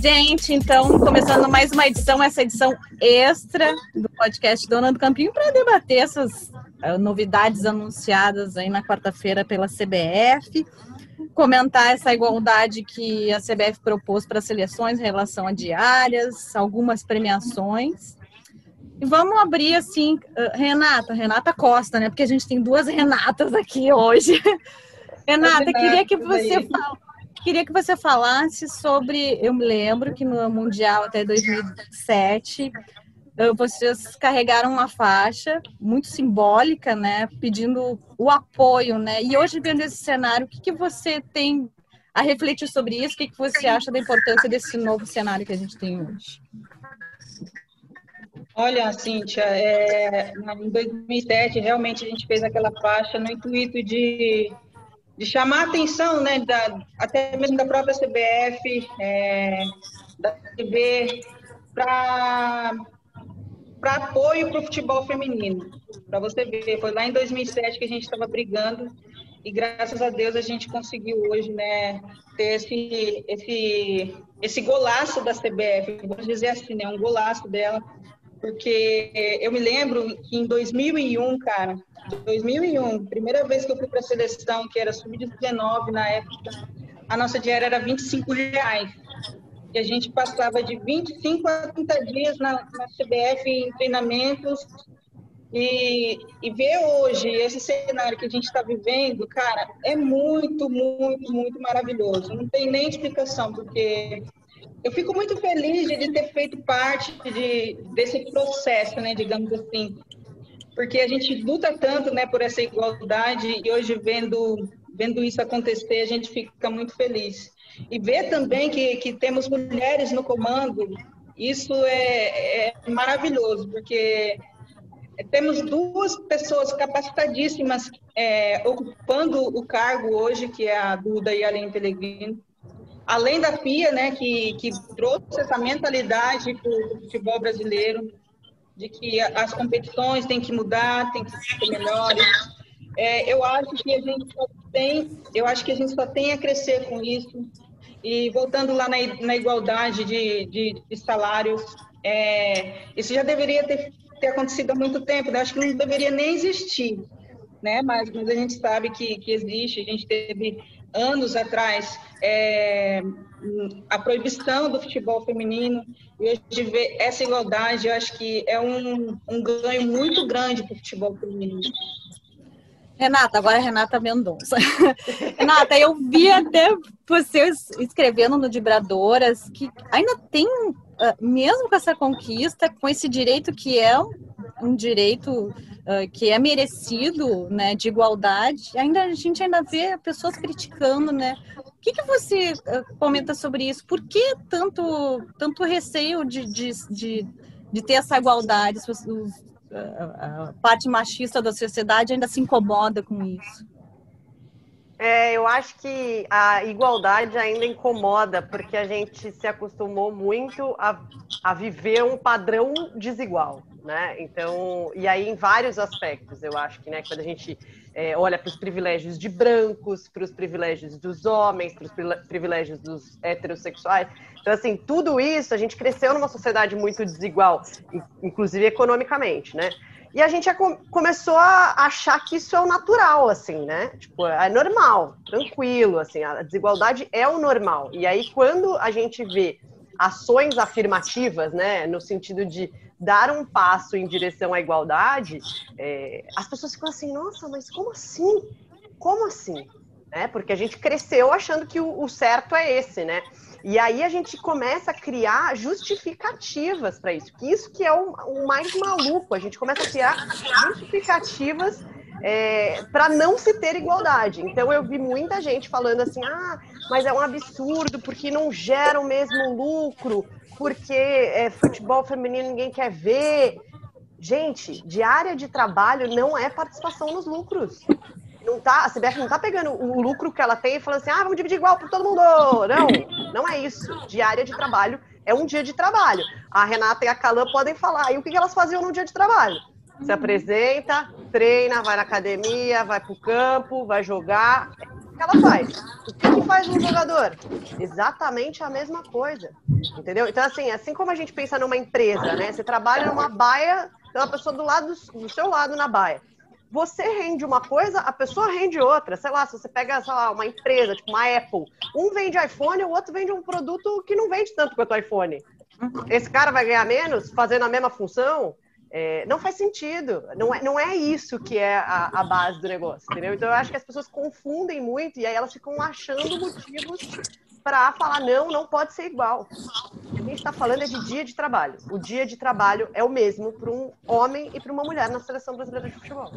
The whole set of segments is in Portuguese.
Gente, então, começando mais uma edição, essa edição extra do podcast Dona do Campinho, para debater essas uh, novidades anunciadas aí na quarta-feira pela CBF, comentar essa igualdade que a CBF propôs para as seleções em relação a diárias, algumas premiações. E vamos abrir assim, uh, Renata, Renata Costa, né? Porque a gente tem duas Renatas aqui hoje. Renata, queria que você falasse queria que você falasse sobre. Eu me lembro que no Mundial até 2007 vocês carregaram uma faixa muito simbólica, né, pedindo o apoio, né? E hoje vendo esse cenário, o que, que você tem a refletir sobre isso? O que, que você acha da importância desse novo cenário que a gente tem hoje? Olha, Cíntia, é, em 2007 realmente a gente fez aquela faixa no intuito de de chamar a atenção, né, da, até mesmo da própria CBF, é, da TV, para apoio para o futebol feminino. Para você ver, foi lá em 2007 que a gente estava brigando e graças a Deus a gente conseguiu hoje, né, ter esse, esse, esse golaço da CBF, vamos dizer assim, né, um golaço dela, porque eu me lembro que em 2001, cara, 2001, primeira vez que eu fui para a seleção, que era sub-19 na época, a nossa diária era 25 reais. E a gente passava de 25 a 30 dias na, na CBF em treinamentos. E, e ver hoje esse cenário que a gente está vivendo, cara, é muito, muito, muito maravilhoso. Não tem nem explicação, porque eu fico muito feliz de ter feito parte de, desse processo, né, digamos assim, porque a gente luta tanto, né, por essa igualdade e hoje vendo vendo isso acontecer a gente fica muito feliz. E ver também que, que temos mulheres no comando isso é, é maravilhoso porque temos duas pessoas capacitadíssimas é, ocupando o cargo hoje que é a Duda e a Aline Pellegrino além da FIA, né, que, que trouxe essa mentalidade para o futebol brasileiro, de que as competições têm que mudar, têm que ser melhores. É, eu acho que a gente só tem, eu acho que a gente só tem a crescer com isso. E voltando lá na, na igualdade de, de, de salários, é, isso já deveria ter, ter acontecido há muito tempo. Né? acho que não deveria nem existir, né? Mas, mas a gente sabe que, que existe. A gente teve anos atrás é, a proibição do futebol feminino e hoje ver essa igualdade eu acho que é um, um ganho muito grande para o futebol feminino. Renata, agora é Renata Mendonça. Renata, eu vi até você escrevendo no Vibradoras que ainda tem, ah, mesmo com essa conquista, com esse direito que é um direito uh, que é merecido, né, de igualdade, ainda a gente ainda vê pessoas criticando, né? O que, que você uh, comenta sobre isso? Por que tanto, tanto receio de, de, de, de ter essa igualdade? Os, os, a parte machista da sociedade ainda se incomoda com isso? É, eu acho que a igualdade ainda incomoda, porque a gente se acostumou muito a, a viver um padrão desigual né? Então, e aí em vários aspectos, eu acho que, né, quando a gente é, olha para os privilégios de brancos, para os privilégios dos homens, para os privilégios dos heterossexuais. Então, assim, tudo isso, a gente cresceu numa sociedade muito desigual, inclusive economicamente, né? E a gente começou a achar que isso é o natural, assim, né? Tipo, é normal, tranquilo, assim, a desigualdade é o normal. E aí, quando a gente vê ações afirmativas, né, no sentido de dar um passo em direção à igualdade, é, as pessoas ficam assim, nossa, mas como assim? Como assim? É, porque a gente cresceu achando que o, o certo é esse, né? E aí a gente começa a criar justificativas para isso, que isso que é o, o, mais maluco, a gente começa a criar justificativas é, para não se ter igualdade. Então eu vi muita gente falando assim, ah, mas é um absurdo porque não gera o mesmo lucro, porque é, futebol feminino ninguém quer ver. Gente, diária de trabalho não é participação nos lucros. Não tá, a CBF não está pegando o lucro que ela tem e falando assim, ah, vamos dividir igual para todo mundo. Não, não é isso. Diária de trabalho é um dia de trabalho. A Renata e a Calan podem falar. E o que elas faziam no dia de trabalho? Se apresenta, treina, vai na academia, vai para o campo, vai jogar. Que ela faz. O que, que faz um jogador? Exatamente a mesma coisa. Entendeu? Então, assim, assim como a gente pensa numa empresa, né? Você trabalha numa baia, tem uma pessoa do lado do seu lado na baia. Você rende uma coisa, a pessoa rende outra. Sei lá, se você pega, sei lá, uma empresa, tipo uma Apple, um vende iPhone, o outro vende um produto que não vende tanto quanto o iPhone. Uhum. Esse cara vai ganhar menos fazendo a mesma função? É, não faz sentido. Não é, não é isso que é a, a, base do negócio, entendeu? Então eu acho que as pessoas confundem muito e aí elas ficam achando motivos para falar não, não pode ser igual. O que a gente está falando é de dia de trabalho. O dia de trabalho é o mesmo para um homem e para uma mulher na seleção brasileira de futebol.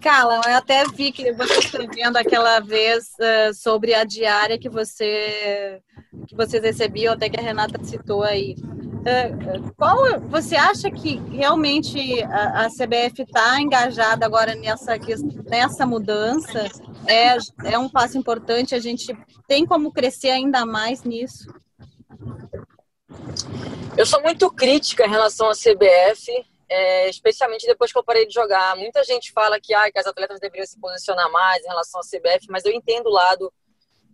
Carla, eu até vi que você escrevendo aquela vez uh, sobre a diária que você que vocês recebiam, até que a Renata citou aí. Uh, qual você acha que realmente a, a CBF está engajada agora nessa nessa mudança? É, é um passo importante. A gente tem como crescer ainda mais nisso. Eu sou muito crítica em relação à CBF é, especialmente depois que eu parei de jogar. Muita gente fala que, ah, que as atletas deveriam se posicionar mais em relação à CBF, mas eu entendo o lado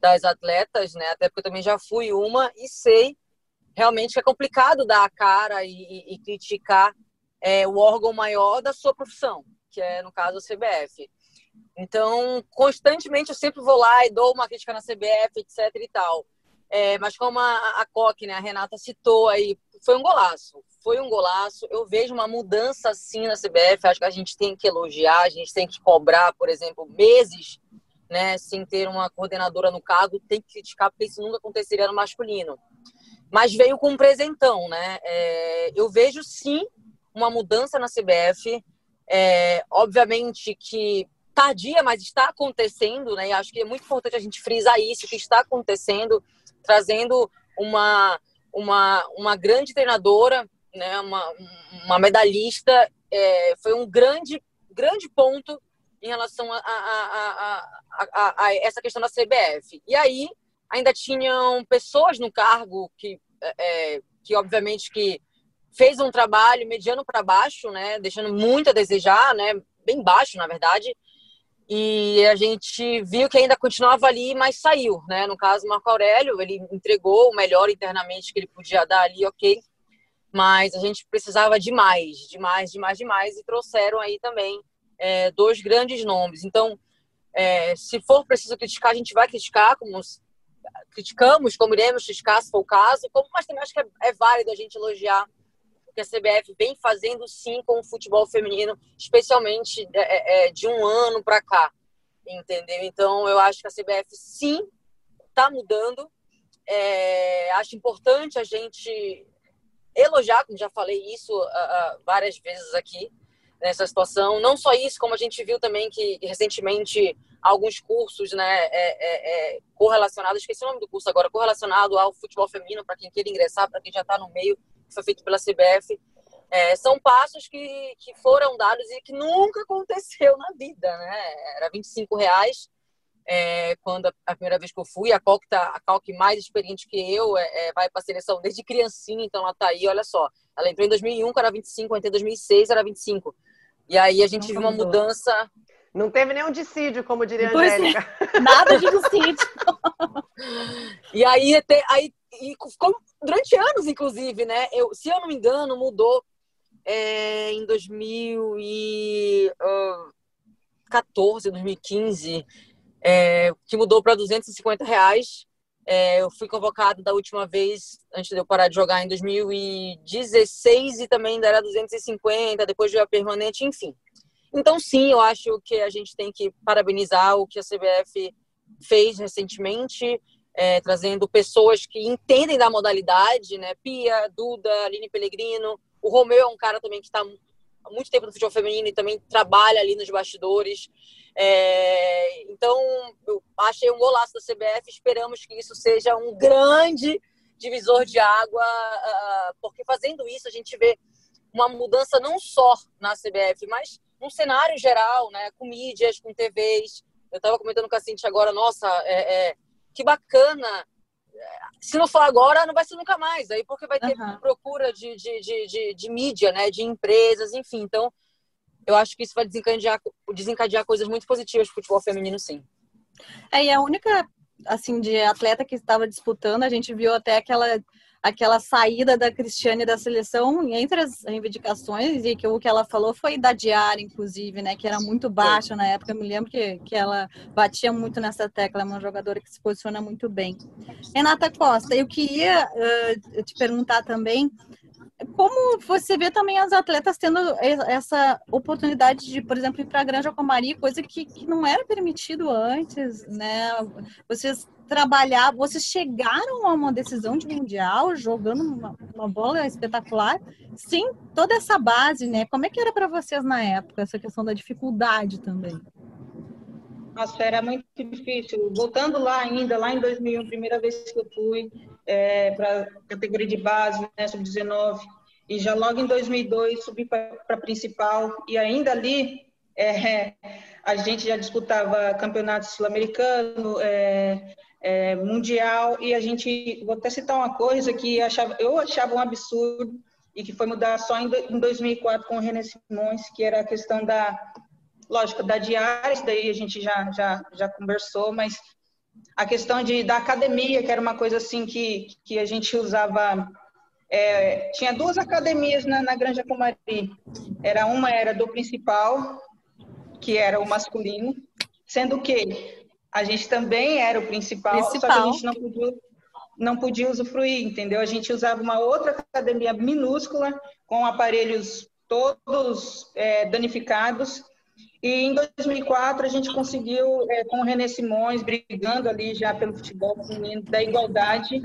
das atletas, né? Até porque eu também já fui uma e sei realmente é complicado dar a cara e, e, e criticar é, o órgão maior da sua profissão, que é, no caso, a CBF. Então, constantemente eu sempre vou lá e dou uma crítica na CBF, etc e tal. É, mas como a, a Coque, né, a Renata citou aí, foi um golaço. Foi um golaço. Eu vejo uma mudança sim na CBF. Acho que a gente tem que elogiar, a gente tem que cobrar, por exemplo, meses, né, sem ter uma coordenadora no cargo, tem que criticar, porque isso nunca aconteceria no masculino. Mas veio com um presentão, né? É, eu vejo sim uma mudança na CBF. É, obviamente que tardia, mas está acontecendo, né? E acho que é muito importante a gente frisar isso, que está acontecendo, trazendo uma uma, uma grande treinadora, né, uma, uma medalhista, é, foi um grande, grande ponto em relação a, a, a, a, essa questão da CBF. E aí ainda tinham pessoas no cargo que, é, é que obviamente que fez um trabalho mediano para baixo, né, deixando muito a desejar, né, bem baixo na verdade, e a gente viu que ainda continuava ali, mas saiu, né? No caso, Marco Aurélio, ele entregou o melhor internamente que ele podia dar ali, ok. Mas a gente precisava de mais, de mais, de mais, de mais, e trouxeram aí também é, dois grandes nomes. Então, é, se for preciso criticar, a gente vai criticar, como criticamos, como iremos criticar, se for o caso, como, mas também acho que é, é válido a gente elogiar que a CBF vem fazendo sim com o futebol feminino, especialmente é, é, é de um ano para cá, entendeu? Então eu acho que a CBF sim está mudando. É, acho importante a gente elogiar, como já falei isso uh, uh, várias vezes aqui nessa situação. Não só isso, como a gente viu também que recentemente alguns cursos, né, é, é, é correlacionados, esqueci o nome do curso agora, correlacionado ao futebol feminino para quem queira ingressar, para quem já está no meio que foi feito pela CBF, é, são passos que, que foram dados e que nunca aconteceu na vida, né? Era 25 reais é, quando a, a, primeira vez que eu fui, a Cal tá, a mais experiente que eu é, é vai para a seleção desde criancinha, então ela tá aí, olha só. Ela entrou em 2001, que era 25, entrei em 2006, era 25. E aí a gente viu uma mudança... Não teve nenhum dissídio, como diria a é. Angélica. Nada de dissídio. e aí, aí e ficou durante anos, inclusive, né? Eu, se eu não me engano, mudou é, em 2014, 2015, é, que mudou para 250 reais. É, eu fui convocado da última vez, antes de eu parar de jogar, em 2016 e também ainda era 250, depois a permanente, enfim. Então, sim, eu acho que a gente tem que parabenizar o que a CBF fez recentemente é, trazendo pessoas que entendem da modalidade, né? Pia, Duda, Aline Pellegrino. O Romeu é um cara também que está muito tempo no futebol feminino e também trabalha ali nos bastidores. É, então, eu achei um golaço da CBF. Esperamos que isso seja um grande divisor de água, uh, porque fazendo isso a gente vê uma mudança não só na CBF, mas num cenário geral, né? Com mídias, com TVs. Eu estava comentando com a Cintia agora, nossa, é, é que bacana. Se não for agora, não vai ser nunca mais. Aí porque vai ter uhum. procura de, de, de, de, de mídia, né? De empresas, enfim. Então, eu acho que isso vai desencadear, desencadear coisas muito positivas para o futebol feminino, sim. É, e a única, assim, de atleta que estava disputando, a gente viu até aquela aquela saída da Cristiane da seleção entre as reivindicações e que o que ela falou foi da diária, inclusive, né, que era muito baixa na época. Eu me lembro que, que ela batia muito nessa tecla, é uma jogadora que se posiciona muito bem. Renata Costa, eu queria uh, te perguntar também como você vê também as atletas tendo essa oportunidade de, por exemplo, ir para a Granja Comari, coisa que, que não era permitido antes, né? Vocês trabalhar, vocês chegaram a uma decisão de mundial jogando uma, uma bola espetacular, sem toda essa base, né? Como é que era para vocês na época essa questão da dificuldade também? Nossa, era muito difícil. Voltando lá ainda, lá em 2001, primeira vez que eu fui é, para categoria de base, né, sub-19, e já logo em 2002 subi para principal, e ainda ali é, a gente já disputava campeonato sul-americano, é, é, mundial, e a gente, vou até citar uma coisa que achava, eu achava um absurdo, e que foi mudar só em, em 2004 com o René Simões, que era a questão da lógico, da diária, isso daí a gente já, já, já conversou, mas a questão de, da academia, que era uma coisa assim que, que a gente usava. É, tinha duas academias na, na Granja Comari. Era uma era do principal, que era o masculino, sendo que a gente também era o principal, principal. só que a gente não podia, não podia usufruir, entendeu? A gente usava uma outra academia minúscula, com aparelhos todos é, danificados, e em 2004 a gente conseguiu, é, com o René Simões, brigando ali já pelo futebol feminino, da igualdade,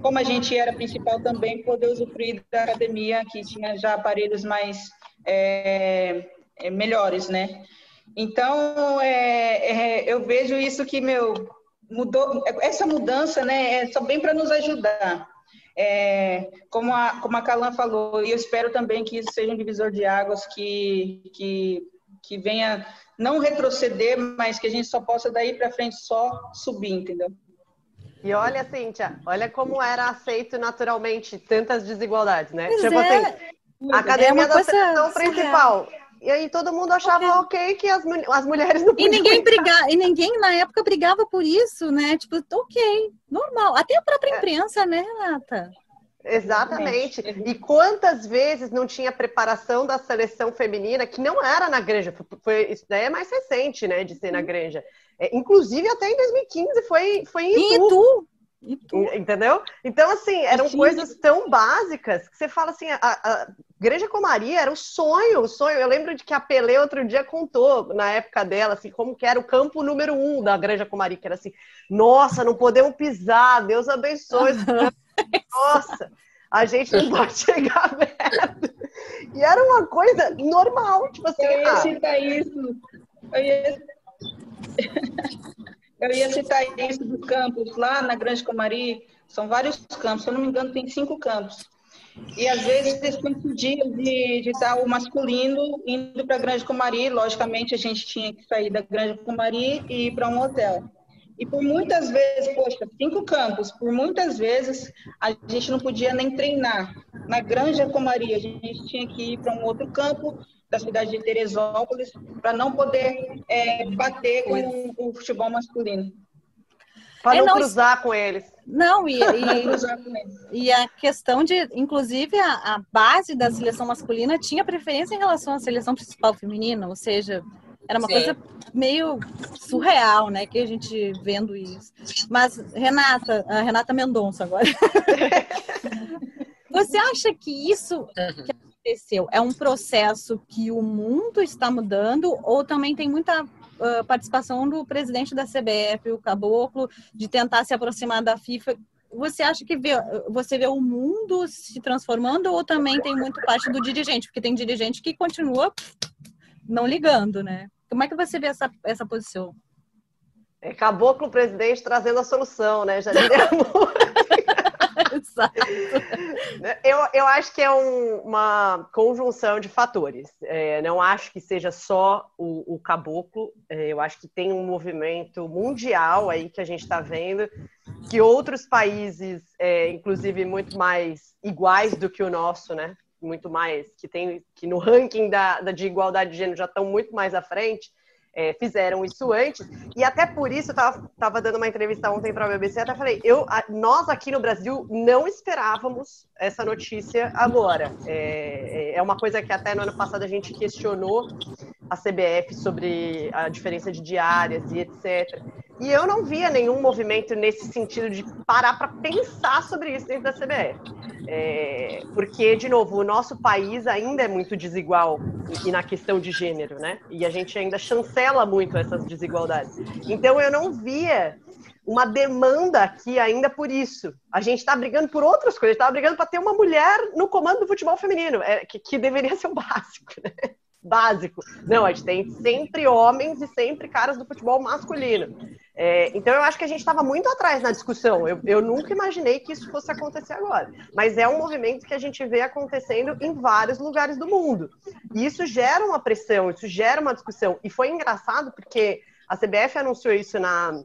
como a gente era principal também, poder usufruir da academia, que tinha já aparelhos mais é, é, melhores, né? Então, é, é, eu vejo isso que, meu, mudou, essa mudança, né, é só bem para nos ajudar. É, como a como a Calan falou, e eu espero também que isso seja um divisor de águas que, que que venha não retroceder, mas que a gente só possa daí para frente só subir, entendeu? E olha, Cíntia, olha como era aceito naturalmente tantas desigualdades, né? Pois tipo é. assim, a academia é da seleção principal. E aí todo mundo achava ok que as, as mulheres não E ninguém brigava, e ninguém na época brigava por isso, né? Tipo, ok, normal. Até a própria é. imprensa, é. né, Renata? Exatamente. E quantas vezes não tinha preparação da seleção feminina que não era na granja? Foi, isso daí é mais recente, né, de ser na granja. É, inclusive até em 2015 foi, foi em Itu. Itu. Entendeu? Então, assim, eram coisas tão básicas que você fala assim, a, a Granja Comaria era o sonho, o sonho. Eu lembro de que a Pelé outro dia contou, na época dela, assim, como que era o campo número um da Granja Comaria, que era assim, nossa, não podemos pisar, Deus abençoe. Nossa, a gente não pode chegar perto. E era uma coisa normal, tipo assim. Eu ia ah, citar isso. Eu ia... eu ia citar isso dos campos lá na Grande Comari. São vários campos, se eu não me engano, tem cinco campos. E às vezes eles coincidiam de, de estar o masculino indo para a Grande Comari. Logicamente, a gente tinha que sair da Grande Comari e ir para um hotel. E por muitas vezes, poxa, cinco campos, por muitas vezes a gente não podia nem treinar. Na Granja Comaria, a gente tinha que ir para um outro campo da cidade de Teresópolis para não poder é, bater com o futebol masculino. Para é, não, cruzar com eles. Não, e, e, e, a questão de, inclusive, a, a base da seleção masculina tinha preferência em relação à seleção principal feminina, ou seja, era uma Sim. coisa meio surreal, né? Que a gente vendo isso. Mas, Renata, a Renata Mendonça agora. Você acha que isso que aconteceu é um processo que o mundo está mudando ou também tem muita uh, participação do presidente da CBF, o Caboclo, de tentar se aproximar da FIFA? Você acha que vê, você vê o mundo se transformando ou também tem muito parte do dirigente? Porque tem dirigente que continua não ligando, né? Como é que você vê essa, essa posição? É caboclo presidente trazendo a solução, né, Janine Exato. Eu, eu acho que é um, uma conjunção de fatores. É, não acho que seja só o, o caboclo. É, eu acho que tem um movimento mundial aí que a gente está vendo, que outros países, é, inclusive muito mais iguais do que o nosso, né? Muito mais, que tem que no ranking da, da de igualdade de gênero já estão muito mais à frente, é, fizeram isso antes. E até por isso, eu estava dando uma entrevista ontem para a BBC, até falei, eu, a, nós aqui no Brasil não esperávamos essa notícia agora. É, é, é uma coisa que até no ano passado a gente questionou a CBF sobre a diferença de diárias e etc. E eu não via nenhum movimento nesse sentido de parar para pensar sobre isso dentro da CBF. É, porque, de novo, o nosso país ainda é muito desigual e na questão de gênero, né? E a gente ainda chancela muito essas desigualdades. Então, eu não via uma demanda aqui ainda por isso. A gente está brigando por outras coisas. Estava brigando para ter uma mulher no comando do futebol feminino, é, que, que deveria ser o básico, né? básico. Não, a gente tem sempre homens e sempre caras do futebol masculino. É, então eu acho que a gente estava muito atrás na discussão. Eu, eu, nunca imaginei que isso fosse acontecer agora. Mas é um movimento que a gente vê acontecendo em vários lugares do mundo. E isso gera uma pressão, isso gera uma discussão. E foi engraçado porque a CBF anunciou isso na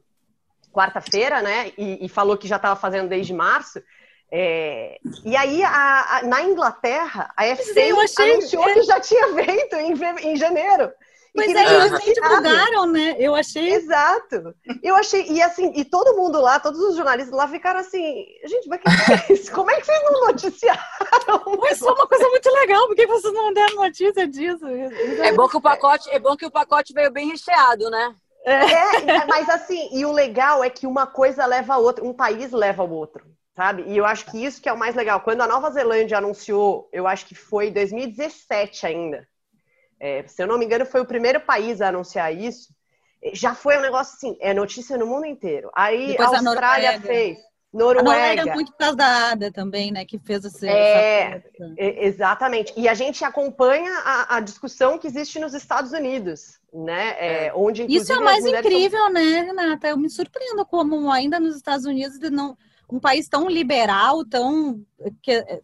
quarta-feira, né? E, e falou que já estava fazendo desde março. É, e aí, a, a, na Inglaterra, a FCA anunciou que já tinha feito em, em janeiro. Pois é, eles nem divulgaram, né? Eu achei. Exato. Eu achei, e assim, e todo mundo lá, todos os jornalistas lá ficaram assim, gente, mas que é isso? Como é que vocês não noticiaram? Mas foi uma coisa muito legal, por que vocês não deram notícia disso? É bom que o pacote, é bom que o pacote veio bem recheado, né? É, é mas assim, e o legal é que uma coisa leva a outra, um país leva ao outro sabe? E eu acho que isso que é o mais legal. Quando a Nova Zelândia anunciou, eu acho que foi em 2017 ainda, é, se eu não me engano, foi o primeiro país a anunciar isso. Já foi um negócio assim, é notícia no mundo inteiro. Aí Depois a Austrália a fez. Noruega. A Noruega é muito por causa da ADA também, né? Que fez esse, é, exatamente. E a gente acompanha a, a, discussão que existe nos Estados Unidos, né? É, é. onde, Isso é mais incrível, são... né, Renata? Eu me surpreendo como ainda nos Estados Unidos não um país tão liberal, tão. que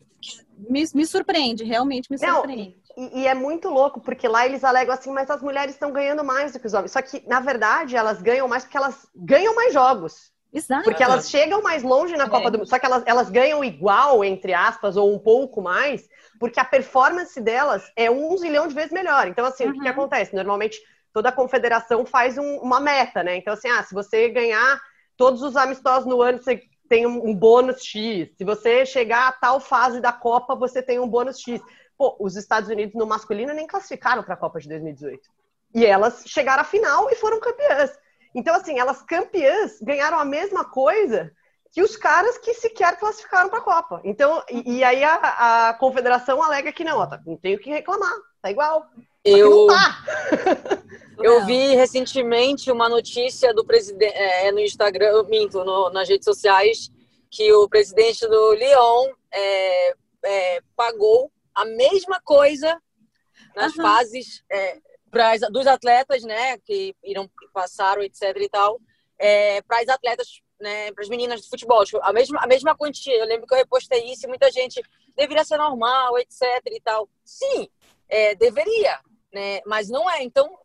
me, me surpreende, realmente me surpreende. Não, e, e, é muito louco, porque lá eles alegam assim, mas as mulheres estão ganhando mais do que os homens. Só que, na verdade, elas ganham mais porque elas ganham mais jogos. Exato. Porque elas chegam mais longe na é. Copa do Mundo. Só que elas, elas ganham igual, entre aspas, ou um pouco mais, porque a performance delas é um zilhão de vezes melhor. Então, assim, uhum. o que, uhum. acontece? Normalmente, toda confederação faz um, uma meta, né? Então, assim, ah, se você ganhar todos os amistosos no ano, você tem um, bônus X. Se você chegar a tal fase da Copa, você tem um bônus X. Pô, os Estados Unidos no masculino nem classificaram para a Copa de 2018. E elas chegaram à final e foram campeãs. Então, assim, elas campeãs ganharam a mesma coisa que os caras que sequer classificaram para a Copa. Então, e, e aí a, a, confederação alega que não, ó, tá, não tenho que reclamar, tá igual. Eu, tá. eu vi recentemente uma notícia do presidente é, no Instagram, minto, no, nas redes sociais, que o presidente do Lyon é, é, pagou a mesma coisa nas uhum. fases é, pras, dos atletas, né, que irão passaram, etc e tal, é, para as atletas, né, para as meninas de futebol, tipo, a mesma a mesma quantia. Eu lembro que eu repostei isso e muita gente deveria ser normal, etc e tal. Sim, é, deveria, né? Mas não é. Então,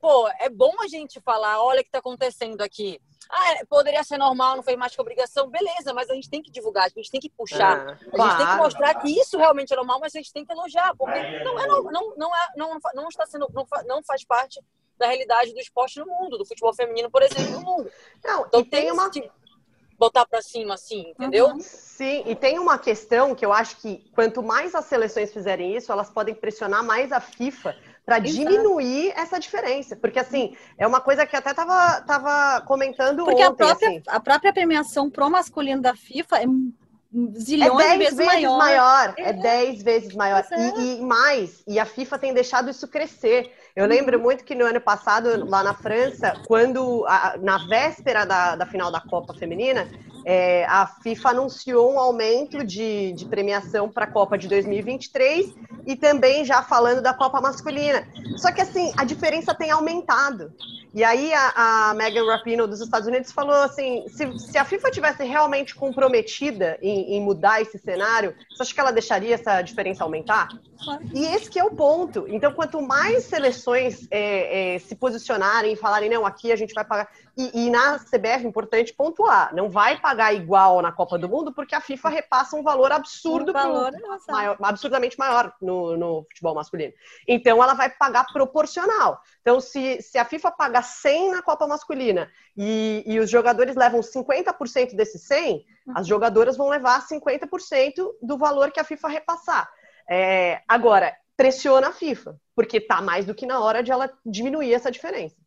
pô, é bom a gente falar, olha o que está acontecendo aqui. Ah, é, poderia ser normal, não foi mais que obrigação, beleza, mas a gente tem que divulgar, a gente tem que puxar, é, a claro. gente tem que mostrar que isso realmente é normal, mas a gente tem que elogiar, porque não, é, não, não, não, é, não, não está sendo, não, não faz parte da realidade do esporte no mundo, do futebol feminino, por exemplo, no mundo. Não, então tem, tem uma botar para cima assim, entendeu? Uhum. Sim, e tem uma questão que eu acho que quanto mais as seleções fizerem isso, elas podem pressionar mais a FIFA para diminuir essa diferença. Porque, assim, é uma coisa que até tava, tava comentando Porque ontem. Porque a, própria, assim. a própria premiação pro masculino da FIFA é zilhões é vezes, vezes maior. maior. É 10 é vezes maior. É. E, e, mais, e a FIFA tem deixado isso crescer. Eu lembro uhum. muito que no ano passado, lá na França, quando a, na véspera da, da final da Copa Feminina, é, a FIFA anunciou um aumento de, de premiação para a Copa de 2023 e também já falando da Copa Masculina. Só que assim, a diferença tem aumentado. E aí a, a Megan Rapinoe dos Estados Unidos falou assim, se, se a FIFA tivesse realmente comprometida em, em, mudar esse cenário, você acha que ela deixaria essa diferença aumentar? E esse que é o ponto. Então, quanto mais seleções é, é, se posicionarem e falarem, não, aqui a gente vai pagar... E, e na CBF, importante pontuar, não vai pagar igual na Copa do Mundo porque a FIFA repassa um valor absurdo, um valor pro, maior, absurdamente maior no, no, futebol masculino. Então ela vai pagar proporcional. Então, se, se a FIFA paga 100 na Copa masculina e, e os jogadores levam 50% desse 100, as jogadoras vão levar 50% do valor que a FIFA repassar. É, agora, pressiona a FIFA, porque está mais do que na hora de ela diminuir essa diferença.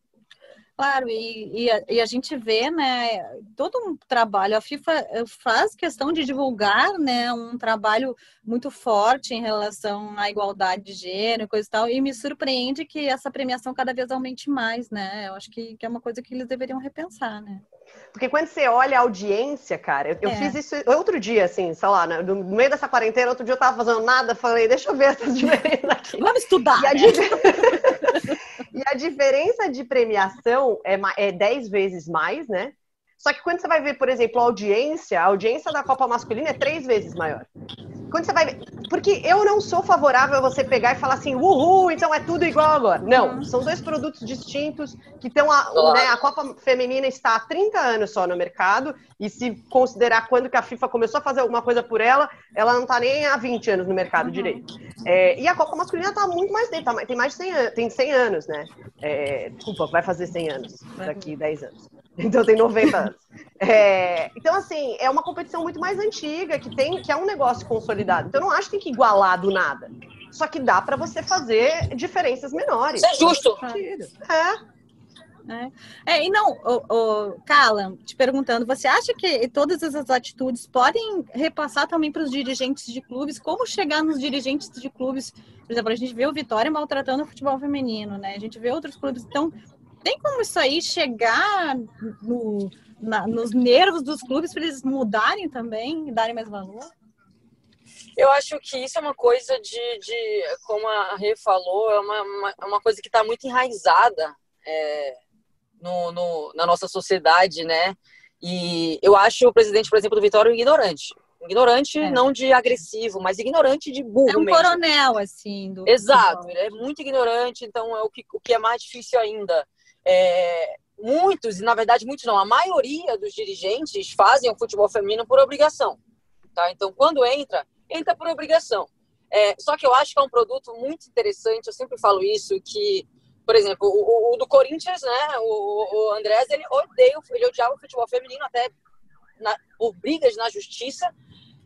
Claro, e, e, a, e, a, gente vê, né, todo um trabalho, a FIFA eh, faz questão de divulgar, né, um trabalho muito forte em relação à igualdade de gênero e coisa e tal, e me surpreende que essa premiação cada vez aumente mais, né, eu acho que, que é uma coisa que eles deveriam repensar, né. Porque quando você olha a audiência, cara, eu, eu é. fiz isso outro dia, assim, sei lá, no, meio dessa quarentena, outro dia eu tava fazendo nada, falei, deixa eu ver essas diferenças aqui. Vamos estudar! E a, né? E a diferença de premiação é, é 10 vezes mais, né? Só que quando você vai ver, por exemplo, a audiência, a audiência da Copa Masculina é três vezes maior. Quando você vai ver. Porque eu não sou favorável a você pegar e falar assim, uhul, então é tudo igual agora. Não, são dois produtos distintos que estão. A, né, a Copa Feminina está há 30 anos só no mercado, e se considerar quando que a FIFA começou a fazer alguma coisa por ela, ela não está nem há 20 anos no mercado uhum. direito. É, e a Copa Masculina está muito mais tempo, tá, tem mais de 100 anos, tem 100 anos, né? É, desculpa, vai fazer 100 anos daqui 10 anos. Então tem 90 anos. É, então, assim, é uma competição muito mais antiga, que tem, que é um negócio consolidado. Então, eu não acho que tem que igualar do nada. Só que dá para você fazer diferenças menores. Isso é justo. É. É. é, e não, o, o Cala, te perguntando, você acha que todas essas atitudes podem repassar também para os dirigentes de clubes? Como chegar nos dirigentes de clubes? Por exemplo, a gente vê o Vitória maltratando o futebol feminino, né? A gente vê outros clubes. Então, tem como isso aí chegar no, na, nos nervos dos clubes para eles mudarem também e darem mais valor? Eu acho que isso é uma coisa de, de como a Rê falou, é uma, uma, é uma coisa que está muito enraizada é, no, no, na nossa sociedade, né? E eu acho o presidente, por exemplo, do Vitória um ignorante. Ignorante é. não de agressivo, mas ignorante de burro É um mesmo. coronel, assim. Do Exato, ele é muito ignorante, então é o que, o que é mais difícil ainda é, muitos, e na verdade muitos não, a maioria dos dirigentes fazem o futebol feminino por obrigação. Tá? Então, quando entra, entra por obrigação. É, só que eu acho que é um produto muito interessante, eu sempre falo isso, que, por exemplo, o, o do Corinthians, né, o, o Andrés, ele odeia, ele odiava o futebol feminino até na, por brigas na justiça,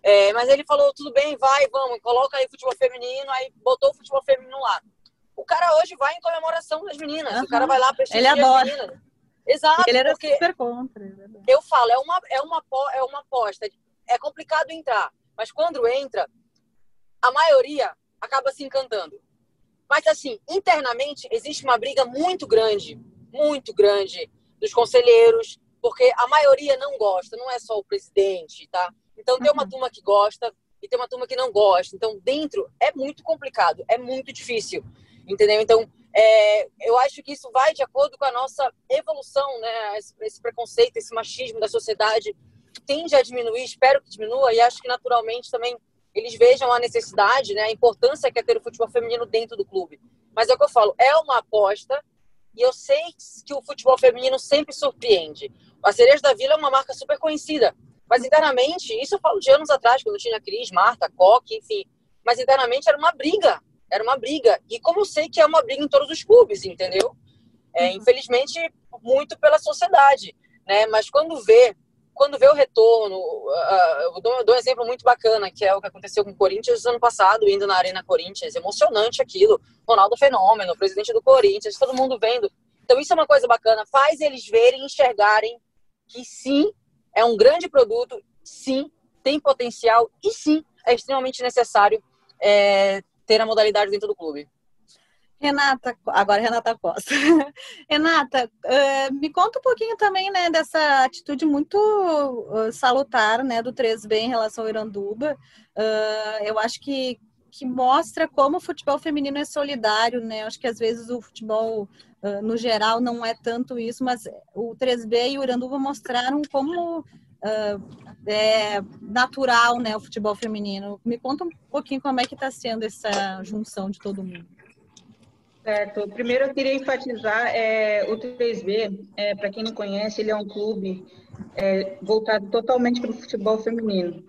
é, mas ele falou, tudo bem, vai, vamos, coloca aí futebol feminino, aí botou o futebol feminino lá. O cara hoje vai em comemoração das meninas. Uhum. O cara vai lá prestigiar Ele adora. as meninas. Exato. Ele era super contra. É eu falo, é uma, é, uma, é uma aposta. É complicado entrar. Mas quando entra, a maioria acaba se encantando. Mas, assim, internamente, existe uma briga muito grande, muito grande dos conselheiros, porque a maioria não gosta, não é só o presidente, tá? Então, tem uma uhum. turma que gosta e tem uma turma que não gosta. Então, dentro é muito complicado, é muito difícil entendeu? Então, é, eu acho que isso vai de acordo com a nossa evolução, né? Esse, esse, preconceito, esse machismo da sociedade tende a diminuir, espero que diminua, e acho que naturalmente também eles vejam a necessidade, né? A importância que é ter o futebol feminino dentro do clube. Mas é o que eu falo, é uma aposta, e eu sei que o futebol feminino sempre surpreende. A Cereja da Vila é uma marca super conhecida, mas internamente, isso eu falo de anos atrás, quando tinha Cris, Marta, Coque, enfim, mas internamente era uma briga era uma briga. E como eu sei que é uma briga em todos os clubes, entendeu? É, uhum. infelizmente, muito pela sociedade, né? Mas quando vê, quando vê o retorno, uh, eu, dou, eu dou um exemplo muito bacana, que é o que aconteceu com o Corinthians ano passado, indo na Arena Corinthians, emocionante aquilo. Ronaldo Fenômeno, presidente do Corinthians, todo mundo vendo. Então isso é uma coisa bacana, faz eles verem, enxergarem que sim, é um grande produto, sim, tem potencial e sim, é extremamente necessário é, ter a modalidade dentro do clube. Renata, agora Renata Costa. Renata, uh, me conta um pouquinho também, né, dessa atitude muito uh, salutar, né, do 3B em relação ao Iranduba. Uh, eu acho que, que mostra como o futebol feminino é solidário, né? Acho que às vezes o futebol no geral não é tanto isso, mas o 3B e o Iranduba mostraram como é, natural, né, o futebol feminino. Me conta um pouquinho como é que está sendo essa junção de todo mundo. Certo. Primeiro eu queria enfatizar é, o 3B, é, para quem não conhece, ele é um clube é, voltado totalmente para o futebol feminino.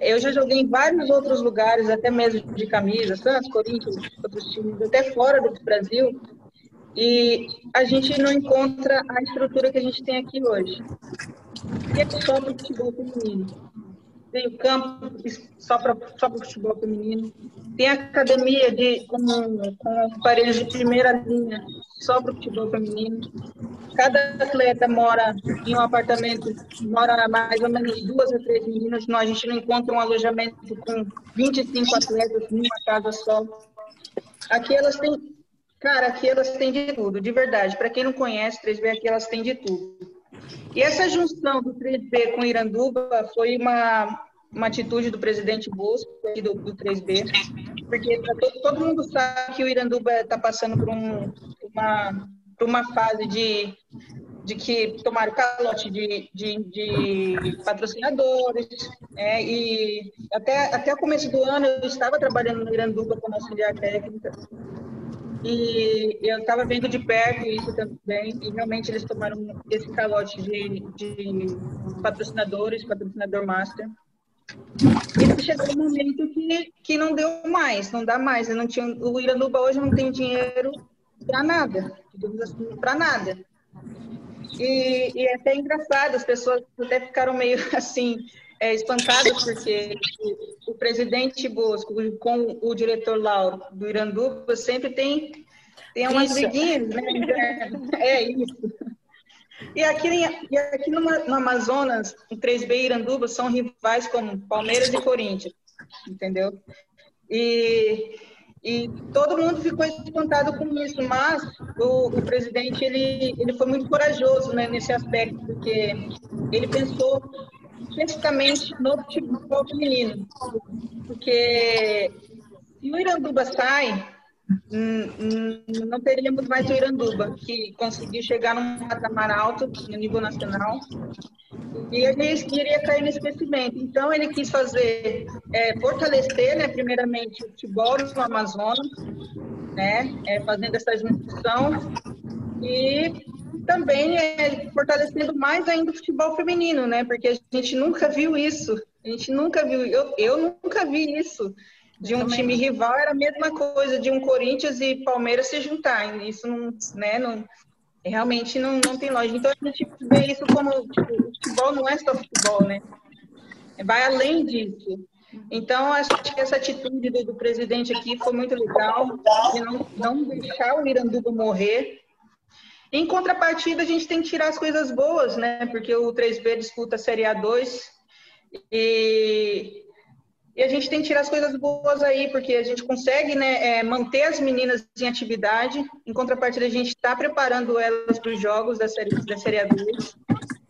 Eu já joguei em vários outros lugares, até mesmo de camisa, Santos, Corinthians, outros times, até fora do Brasil, e a gente não encontra a estrutura que a gente tem aqui hoje. E é só o futebol feminino. Tem o campo só para só o futebol feminino. Tem academia de, com, com aparelhos de primeira linha só para o futebol feminino. Cada atleta mora em um apartamento, mora mais ou menos duas a três meninas. Nós, a gente não encontra um alojamento com 25 atletas numa casa só. Aqui elas têm, cara, aqui elas têm de tudo, de verdade. Para quem não conhece, 3B aqui elas têm de tudo. E essa junção do 3B com Iranduba foi uma, uma atitude do presidente Bosco, do, do 3B, porque todo, todo, mundo sabe que o Iranduba está passando por, um, uma, por uma fase de, de que tomaram calote de, de, de patrocinadores, é, e até, até o começo do ano eu estava trabalhando no Iranduba como auxiliar técnica, e eu estava vendo de perto isso também, e realmente eles tomaram esse calote de, de patrocinadores, patrocinador master. E chegou um momento que, que não deu mais, não dá mais. Eu não tinha, o Iranduba hoje não tem dinheiro para nada, assim, para nada. E, e é até engraçado, as pessoas até ficaram meio assim, é, espantadas, porque o, o presidente Bosco com o diretor Lauro do Iranduba sempre tem, tem umas briguinhas, né? É isso. E aqui, e aqui no, no Amazonas, o 3B e Iranduba são rivais como Palmeiras e Corinthians, entendeu? E, e todo mundo ficou espantado com isso, mas o, o presidente ele, ele foi muito corajoso né, nesse aspecto, porque ele pensou especificamente no futebol feminino, porque se o Iranduba sai, hum, hum, não teríamos mais o Iranduba, que conseguiu chegar num patamar alto no nível nacional, e ele iria cair nesse crescimento. Então, ele quis fazer, é, fortalecer, né, primeiramente, o futebol no Amazonas, né, é, fazendo essa junção, e também é fortalecendo mais ainda o futebol feminino, né? Porque a gente nunca viu isso. A gente nunca viu. Eu, eu nunca vi isso. De um time rival era a mesma coisa de um Corinthians e Palmeiras se juntar. Isso não, né? Não, realmente não, não tem lógica. Então a gente vê isso como tipo, o futebol não é só futebol, né? Vai além disso. Então, acho que essa atitude do, do presidente aqui foi muito legal, de não, não deixar o Iranduba morrer, em contrapartida, a gente tem que tirar as coisas boas, né? Porque o 3B disputa a Série A2 e, e a gente tem que tirar as coisas boas aí, porque a gente consegue né, é, manter as meninas em atividade. Em contrapartida, a gente está preparando elas para os jogos da Série, da série A2.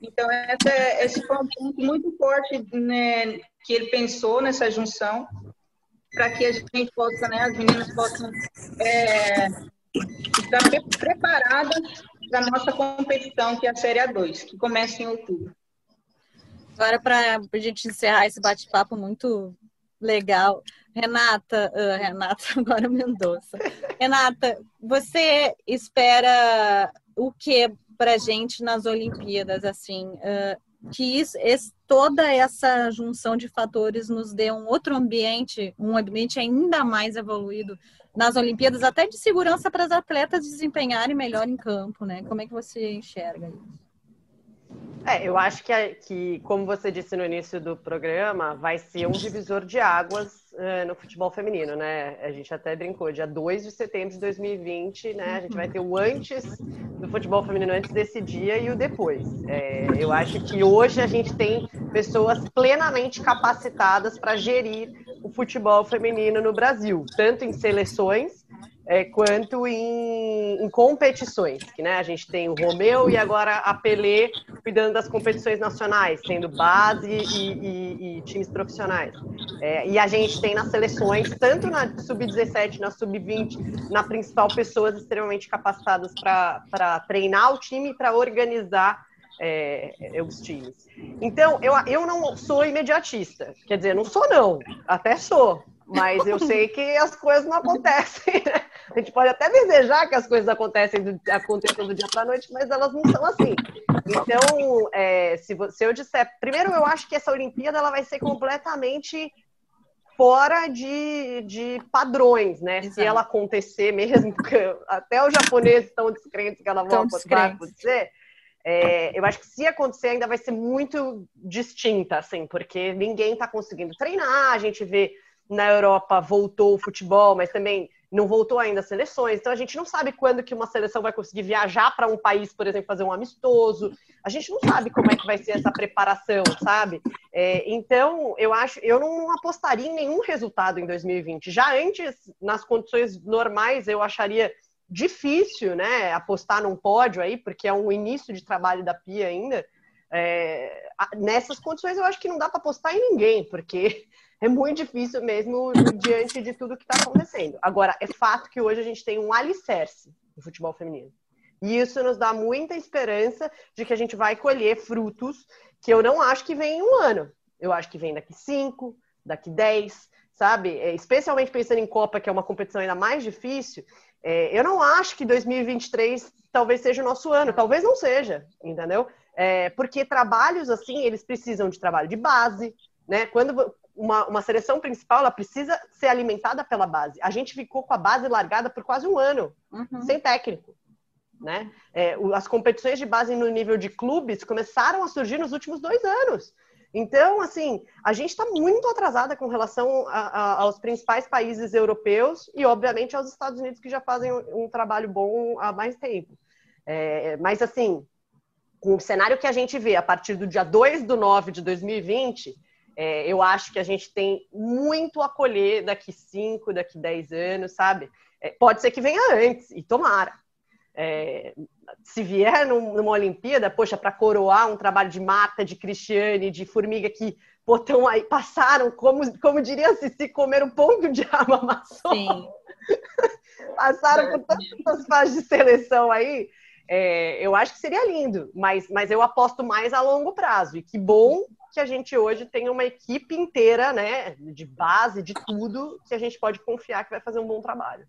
Então, essa, é, esse foi um ponto muito forte né, que ele pensou nessa junção, para que a gente possa, né, as meninas possam é, estar preparadas para a nossa competição, que é a Série A2, que começa em outubro. Agora, para a gente encerrar esse bate-papo muito legal, Renata, uh, Renata, agora Mendonça. Renata, você espera o que para gente nas Olimpíadas, assim, uh, que isso, esse, toda essa junção de fatores nos dê um outro ambiente, um ambiente ainda mais evoluído nas Olimpíadas, até de segurança para as atletas desempenharem melhor em campo, né? Como é que você enxerga isso? É, eu acho que, que, como você disse no início do programa, vai ser um divisor de águas uh, no futebol feminino, né? A gente até brincou, dia 2 de setembro de 2020, né? A gente vai ter o antes do futebol feminino, antes desse dia e o depois. É, eu acho que hoje a gente tem pessoas plenamente capacitadas para gerir o futebol feminino no Brasil, tanto em seleções é, quanto em, em, competições, que né, a gente tem o Romeu e agora a Pelé cuidando das competições nacionais, sendo base e, e, e times profissionais. É, e a gente tem nas seleções, tanto na sub-17, na sub-20, na principal, pessoas extremamente capacitadas para treinar o time e para organizar é, os times. Então, eu, eu não sou imediatista. Quer dizer, não sou, não. Até sou. Mas eu sei que as coisas não acontecem. Né? A gente pode até desejar que as coisas acontecem do, aconteçam do dia para a noite, mas elas não são assim. Então, é, se, se eu disser, primeiro eu acho que essa Olimpíada ela vai ser completamente fora de, de padrões, né? Exato. Se ela acontecer mesmo, até os japoneses estão descrentes que ela vai acontecer. É, eu acho que se acontecer ainda vai ser muito distinta, assim, porque ninguém está conseguindo treinar, a gente vê na Europa voltou o futebol, mas também não voltou ainda as seleções. Então a gente não sabe quando que uma seleção vai conseguir viajar para um país, por exemplo, fazer um amistoso. A gente não sabe como é que vai ser essa preparação, sabe? É, então eu acho, eu não apostaria em nenhum resultado em 2020. Já antes, nas condições normais, eu acharia difícil, né, apostar num pódio aí, porque é um início de trabalho da Pia ainda. É, nessas condições eu acho que não dá para apostar em ninguém, porque é muito difícil mesmo diante de tudo que está acontecendo. Agora, é fato que hoje a gente tem um alicerce no futebol feminino. E isso nos dá muita esperança de que a gente vai colher frutos que eu não acho que vem em um ano. Eu acho que vem daqui cinco, daqui dez, sabe? É, especialmente pensando em Copa, que é uma competição ainda mais difícil. É, eu não acho que 2023 talvez seja o nosso ano, talvez não seja, entendeu? É, porque trabalhos assim, eles precisam de trabalho de base, né? Quando uma, uma seleção principal, ela precisa ser alimentada pela base. A gente ficou com a base largada por quase um ano, uhum. sem técnico. Né? É, as competições de base no nível de clubes começaram a surgir nos últimos dois anos. Então, assim, a gente está muito atrasada com relação a, a, aos principais países europeus e, obviamente, aos Estados Unidos, que já fazem um, um trabalho bom há mais tempo. É, mas, assim, com o cenário que a gente vê a partir do dia 2 do 9 de 2020, é, eu acho que a gente tem muito a colher daqui 5, daqui 10 anos, sabe? É, pode ser que venha antes, e tomara. É, se vier numa Olimpíada, poxa, para coroar um trabalho de mata, de Cristiane, de formiga que botão aí, passaram, como, como diria se comeram ponto de arma maçom. Sim. passaram por tantas fases de seleção aí. É, eu acho que seria lindo, mas, mas eu aposto mais a longo prazo. E que bom que a gente hoje tem uma equipe inteira, né, de base, de tudo, que a gente pode confiar que vai fazer um bom trabalho.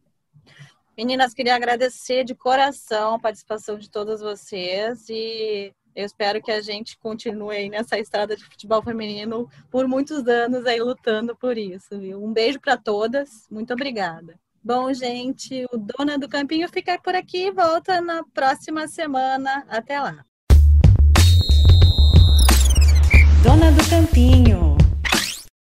Meninas, queria agradecer de coração a participação de todas vocês e eu espero que a gente continue aí nessa estrada de futebol feminino por muitos anos aí lutando por isso, viu? Um beijo para todas, muito obrigada. Bom, gente, o Dona do Campinho fica por aqui e volta na próxima semana. Até lá. Dona do Campinho.